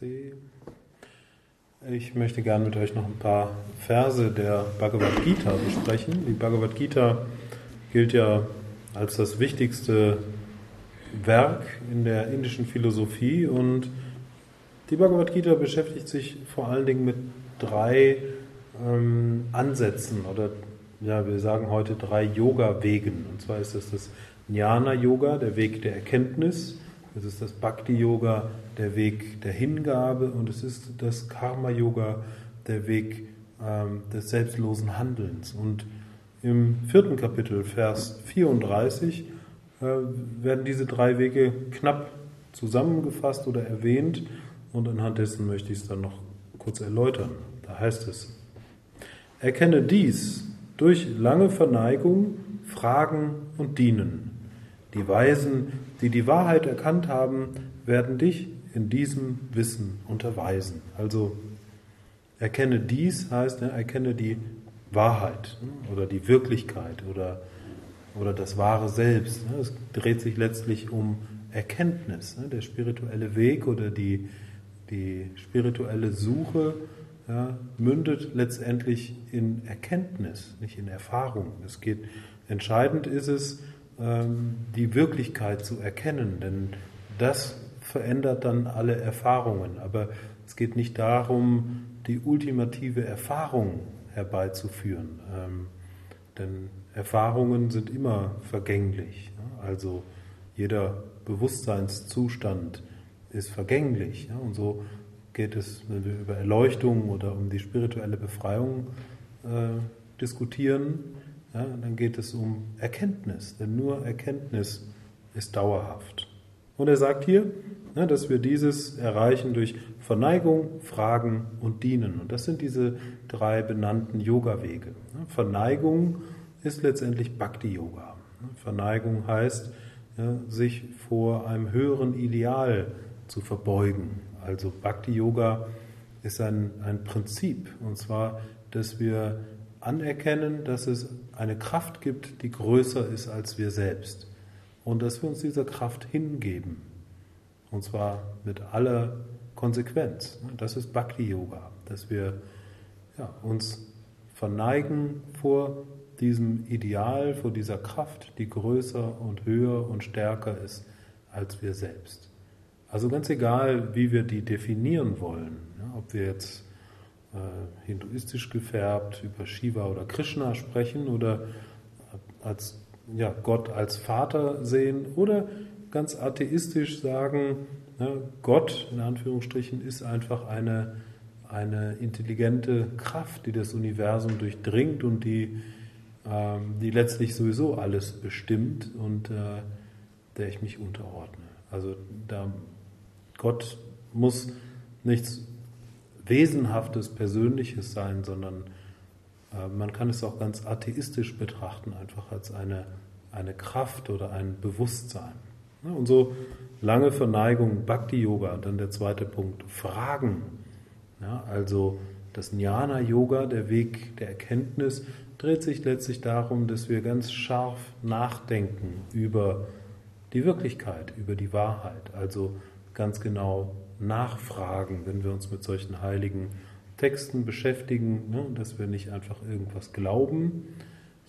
Namaste. Ich möchte gerne mit euch noch ein paar Verse der Bhagavad Gita besprechen. Die Bhagavad Gita gilt ja als das wichtigste Werk in der indischen Philosophie und die Bhagavad Gita beschäftigt sich vor allen Dingen mit drei ähm, Ansätzen oder ja, wir sagen heute drei Yoga-Wegen. Und zwar ist das das Jnana-Yoga, der Weg der Erkenntnis. Es ist das Bhakti-Yoga, der Weg der Hingabe. Und es ist das Karma-Yoga, der Weg ähm, des selbstlosen Handelns. Und im vierten Kapitel, Vers 34, äh, werden diese drei Wege knapp zusammengefasst oder erwähnt. Und anhand dessen möchte ich es dann noch kurz erläutern. Da heißt es, erkenne dies durch lange Verneigung, Fragen und Dienen. Die Weisen, die die Wahrheit erkannt haben, werden dich in diesem Wissen unterweisen. Also erkenne dies heißt, ne, erkenne die Wahrheit ne, oder die Wirklichkeit oder, oder das wahre Selbst. Ne. Es dreht sich letztlich um Erkenntnis. Der spirituelle Weg oder die, die spirituelle Suche ja, mündet letztendlich in Erkenntnis, nicht in Erfahrung. Es geht, entscheidend ist es, die Wirklichkeit zu erkennen, denn das verändert dann alle Erfahrungen. Aber es geht nicht darum, die ultimative Erfahrung herbeizuführen, ähm, denn Erfahrungen sind immer vergänglich. Also jeder Bewusstseinszustand ist vergänglich. Und so geht es, wenn wir über Erleuchtung oder um die spirituelle Befreiung äh, diskutieren, ja, dann geht es um Erkenntnis, denn nur Erkenntnis ist dauerhaft. Und er sagt hier, ja, dass wir dieses erreichen durch Verneigung, Fragen und Dienen. Und das sind diese drei benannten Yoga-Wege. Verneigung ist letztendlich Bhakti-Yoga. Verneigung heißt, sich vor einem höheren Ideal zu verbeugen, also Bhakti Yoga ist ein, ein Prinzip, und zwar, dass wir anerkennen, dass es eine Kraft gibt, die größer ist als wir selbst. Und dass wir uns dieser Kraft hingeben. Und zwar mit aller Konsequenz. Das ist Bhakti Yoga, dass wir ja, uns verneigen vor diesem Ideal, vor dieser Kraft, die größer und höher und stärker ist als wir selbst. Also ganz egal, wie wir die definieren wollen, ja, ob wir jetzt äh, hinduistisch gefärbt über Shiva oder Krishna sprechen oder als ja, Gott als Vater sehen oder ganz atheistisch sagen, ja, Gott in Anführungsstrichen ist einfach eine, eine intelligente Kraft, die das Universum durchdringt und die, ähm, die letztlich sowieso alles bestimmt und äh, der ich mich unterordne. Also da Gott muss nichts Wesenhaftes, Persönliches sein, sondern äh, man kann es auch ganz atheistisch betrachten, einfach als eine, eine Kraft oder ein Bewusstsein. Ja, und so lange Verneigung, Bhakti-Yoga, dann der zweite Punkt, Fragen. Ja, also das Jnana-Yoga, der Weg der Erkenntnis, dreht sich letztlich darum, dass wir ganz scharf nachdenken über die Wirklichkeit, über die Wahrheit. Also ganz genau nachfragen, wenn wir uns mit solchen heiligen Texten beschäftigen, ne, dass wir nicht einfach irgendwas glauben,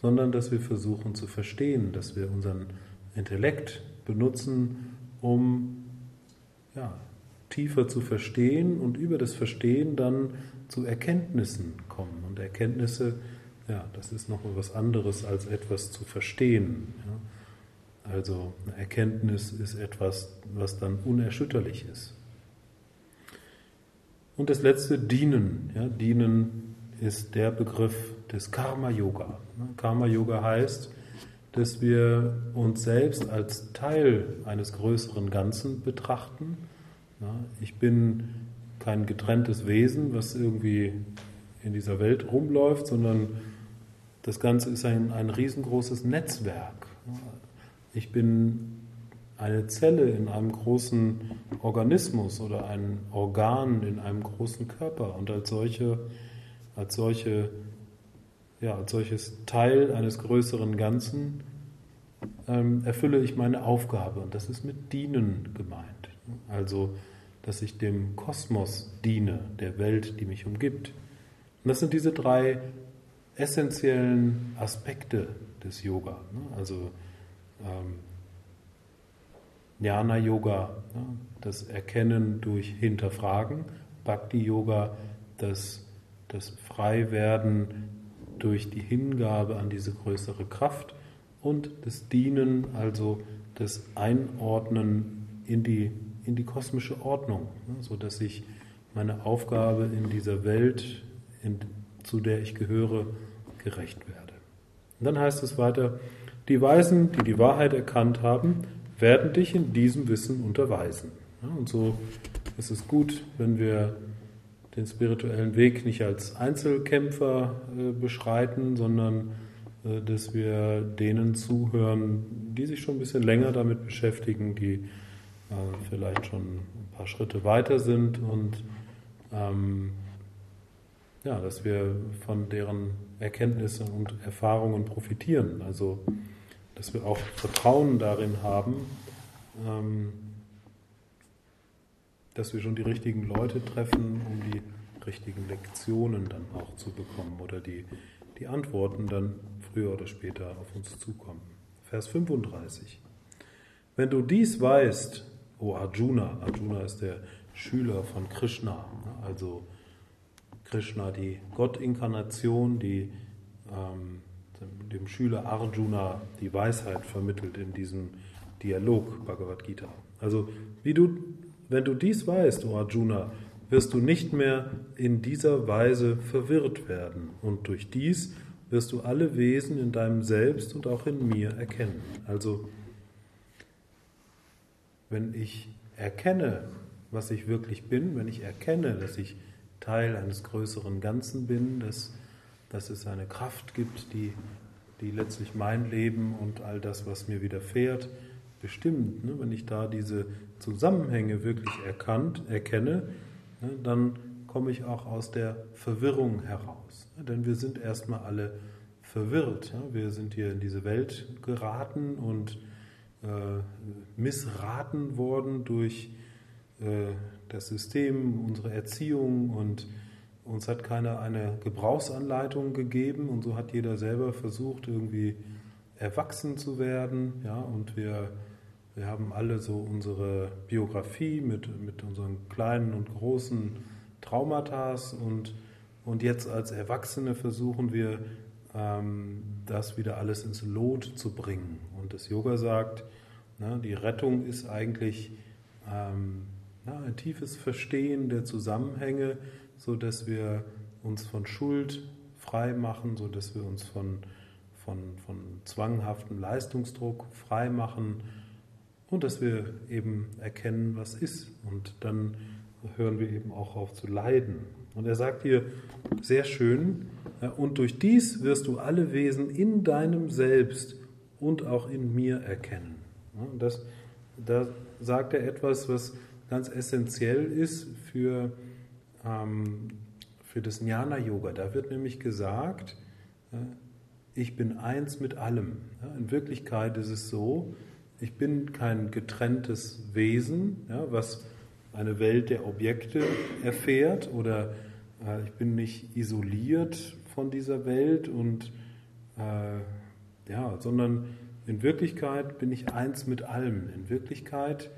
sondern dass wir versuchen zu verstehen, dass wir unseren Intellekt benutzen, um ja, tiefer zu verstehen und über das Verstehen dann zu Erkenntnissen kommen. Und Erkenntnisse, ja, das ist noch etwas anderes als etwas zu verstehen. Ja. Also eine Erkenntnis ist etwas, was dann unerschütterlich ist. Und das letzte, Dienen. Ja, dienen ist der Begriff des Karma-Yoga. Karma-Yoga heißt, dass wir uns selbst als Teil eines größeren Ganzen betrachten. Ich bin kein getrenntes Wesen, was irgendwie in dieser Welt rumläuft, sondern das Ganze ist ein, ein riesengroßes Netzwerk. Ich bin eine Zelle in einem großen Organismus oder ein Organ in einem großen Körper und als solche, als solche, ja, als solches Teil eines größeren Ganzen ähm, erfülle ich meine Aufgabe und das ist mit Dienen gemeint. Also dass ich dem Kosmos diene, der Welt, die mich umgibt. Und das sind diese drei essentiellen Aspekte des Yoga. Ne? Also ähm, Jnana Yoga, ne? das Erkennen durch Hinterfragen, Bhakti Yoga, das, das Freiwerden durch die Hingabe an diese größere Kraft und das Dienen, also das Einordnen in die, in die kosmische Ordnung, ne? sodass ich meine Aufgabe in dieser Welt, in, zu der ich gehöre, gerecht werde. Und dann heißt es weiter, die Weisen, die die Wahrheit erkannt haben, werden dich in diesem Wissen unterweisen. Und so ist es gut, wenn wir den spirituellen Weg nicht als Einzelkämpfer äh, beschreiten, sondern äh, dass wir denen zuhören, die sich schon ein bisschen länger damit beschäftigen, die äh, vielleicht schon ein paar Schritte weiter sind und ähm, ja, dass wir von deren Erkenntnissen und Erfahrungen profitieren. Also, dass wir auch Vertrauen darin haben, ähm, dass wir schon die richtigen Leute treffen, um die richtigen Lektionen dann auch zu bekommen oder die, die Antworten dann früher oder später auf uns zukommen. Vers 35. Wenn du dies weißt, o Arjuna, Arjuna ist der Schüler von Krishna, also Krishna, die Gottinkarnation, die ähm, dem Schüler Arjuna die Weisheit vermittelt in diesem Dialog Bhagavad Gita. Also, wie du, wenn du dies weißt, o Arjuna, wirst du nicht mehr in dieser Weise verwirrt werden und durch dies wirst du alle Wesen in deinem Selbst und auch in mir erkennen. Also, wenn ich erkenne, was ich wirklich bin, wenn ich erkenne, dass ich Teil eines größeren Ganzen bin, dass, dass es eine Kraft gibt, die, die letztlich mein Leben und all das, was mir widerfährt, bestimmt. Ne? Wenn ich da diese Zusammenhänge wirklich erkannt, erkenne, ne, dann komme ich auch aus der Verwirrung heraus. Ne? Denn wir sind erstmal alle verwirrt. Wir sind hier in diese Welt geraten und äh, missraten worden durch äh, das System, unsere Erziehung und uns hat keiner eine Gebrauchsanleitung gegeben und so hat jeder selber versucht, irgendwie erwachsen zu werden. Ja, und wir, wir haben alle so unsere Biografie mit, mit unseren kleinen und großen Traumata und, und jetzt als Erwachsene versuchen wir, ähm, das wieder alles ins Lot zu bringen. Und das Yoga sagt, na, die Rettung ist eigentlich ähm, ja, ein tiefes Verstehen der Zusammenhänge, so dass wir uns von Schuld frei machen, so dass wir uns von, von, von zwanghaftem Leistungsdruck frei machen und dass wir eben erkennen, was ist. Und dann hören wir eben auch auf zu leiden. Und er sagt hier sehr schön, und durch dies wirst du alle Wesen in deinem Selbst und auch in mir erkennen. Das, da sagt er etwas, was ganz essentiell ist für, ähm, für das Jnana-Yoga. Da wird nämlich gesagt, äh, ich bin eins mit allem. In Wirklichkeit ist es so, ich bin kein getrenntes Wesen, was eine Welt der Objekte erfährt oder äh, ich bin nicht isoliert von dieser Welt und äh, ja, sondern in Wirklichkeit bin ich eins mit allem. In Wirklichkeit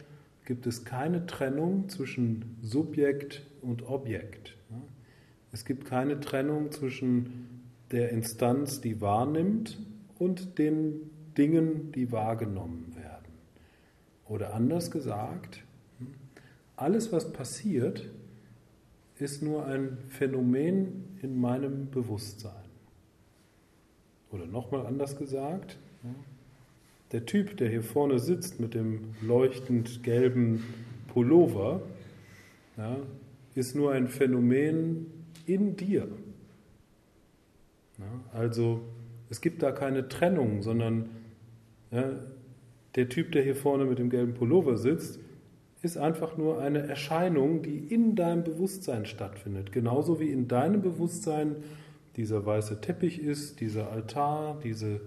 gibt es keine Trennung zwischen Subjekt und Objekt. Es gibt keine Trennung zwischen der Instanz, die wahrnimmt, und den Dingen, die wahrgenommen werden. Oder anders gesagt, alles, was passiert, ist nur ein Phänomen in meinem Bewusstsein. Oder nochmal anders gesagt, der Typ, der hier vorne sitzt mit dem leuchtend gelben Pullover, ja, ist nur ein Phänomen in dir. Ja, also es gibt da keine Trennung, sondern ja, der Typ, der hier vorne mit dem gelben Pullover sitzt, ist einfach nur eine Erscheinung, die in deinem Bewusstsein stattfindet. Genauso wie in deinem Bewusstsein dieser weiße Teppich ist, dieser Altar, diese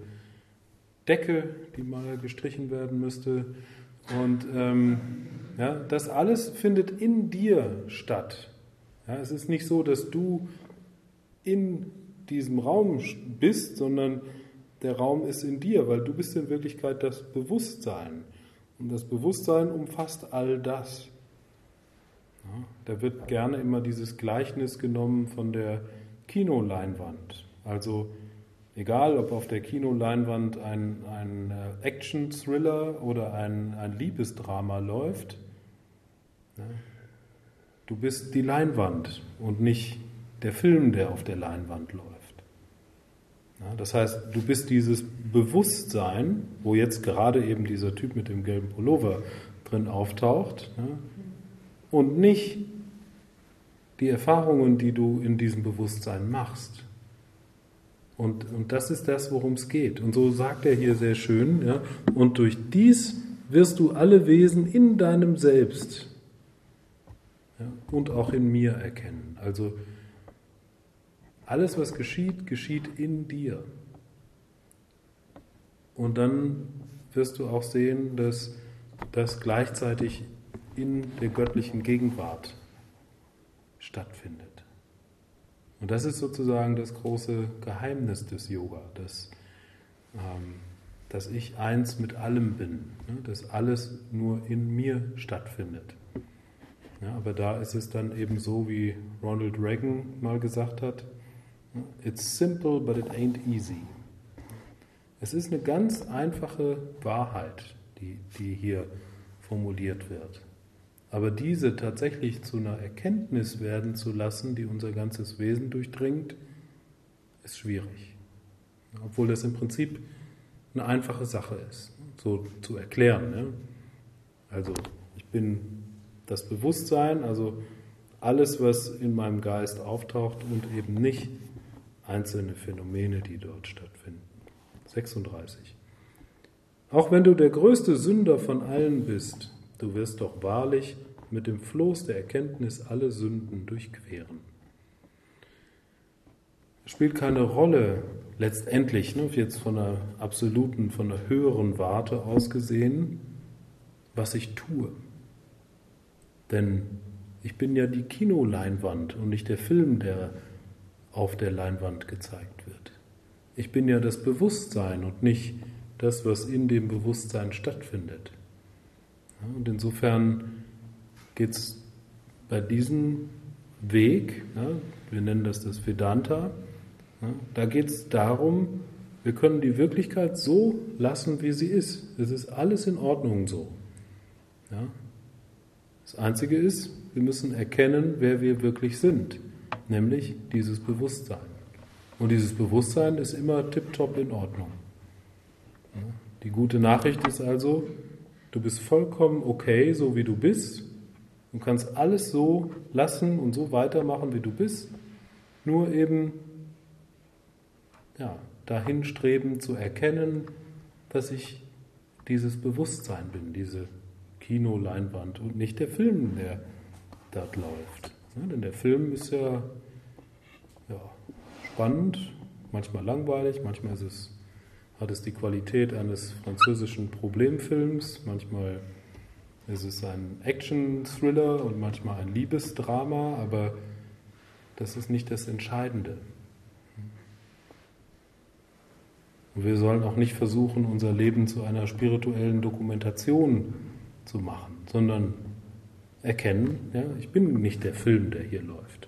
Decke, die mal gestrichen werden müsste. Und ähm, Ja, das alles findet in dir statt. Ja, es ist nicht so, dass du in diesem Raum bist, sondern der Raum ist in dir, weil du bist in Wirklichkeit das Bewusstsein. Und das Bewusstsein umfasst all das. Ja, da wird gerne immer dieses Gleichnis genommen von der Kinoleinwand. Also egal, ob auf der Kinoleinwand ein, ein äh, Action-Thriller oder ein, ein Liebesdrama läuft, du bist die Leinwand und nicht der Film, der auf der Leinwand läuft. Ja, das heißt, du bist dieses Bewusstsein, wo jetzt gerade eben dieser Typ mit dem gelben Pullover drin auftaucht, ja, und nicht die Erfahrungen, die du in diesem Bewusstsein machst. Und, und das ist das, worum es geht. Und so sagt er hier sehr schön, ja, und durch dies wirst du alle Wesen in deinem Selbst ja, und auch in mir erkennen. Also alles, was geschieht, geschieht in dir. Und dann wirst du auch sehen, dass das gleichzeitig in der göttlichen Gegenwart stattfindet. Und das ist sozusagen das große Geheimnis des Yoga, dass, ähm, dass ich eins mit allem bin, ne? dass alles nur in mir stattfindet. Ja, aber da ist es dann eben so, wie Ronald Reagan mal gesagt hat, It's simple, but it ain't easy. Es ist eine ganz einfache Wahrheit, die, die hier formuliert wird. Aber diese tatsächlich zu einer Erkenntnis werden zu lassen, die unser ganzes Wesen durchdringt, ist schwierig. Obwohl das im Prinzip eine einfache Sache ist, so zu erklären. Ne? Also ich bin das Bewusstsein, also alles, was in meinem Geist auftaucht und eben nicht einzelne Phänomene, die dort stattfinden. 36. Auch wenn du der größte Sünder von allen bist, du wirst doch wahrlich mit dem Floß der Erkenntnis alle Sünden durchqueren. Es spielt keine Rolle, letztendlich, ne, jetzt von einer absoluten, von einer höheren Warte aus gesehen, was ich tue. Denn ich bin ja die Kinoleinwand und nicht der Film, der auf der Leinwand gezeigt wird. Ich bin ja das Bewusstsein und nicht das, was in dem Bewusstsein stattfindet. und insofern geht es bei diesem Weg, wir nennen das das Vedanta, da geht es darum, wir können die Wirklichkeit so lassen, wie sie ist. Es ist alles in Ordnung so. Das Einzige ist, wir müssen erkennen, wer wir wirklich sind nämlich dieses Bewusstsein. Und dieses Bewusstsein ist immer tiptop in Ordnung. Die gute Nachricht ist also, du bist vollkommen okay, so wie du bist. Du kannst alles so lassen und so weitermachen, wie du bist. Nur eben ja, dahin streben zu erkennen, dass ich dieses Bewusstsein bin, diese Kinoleinwand und nicht der Film, der dort läuft. Ja, denn der Film ist ja, ja, spannend, manchmal langweilig, manchmal es, hat es die Qualität eines französischen Problemfilms, manchmal ist es ein Action-Thriller und manchmal ein Liebesdrama, aber das ist nicht das Entscheidende. Und wir sollen auch nicht versuchen, unser Leben zu einer spirituellen Dokumentation zu machen, sondern erkennen, ja, ich bin nicht der Film, der hier läuft.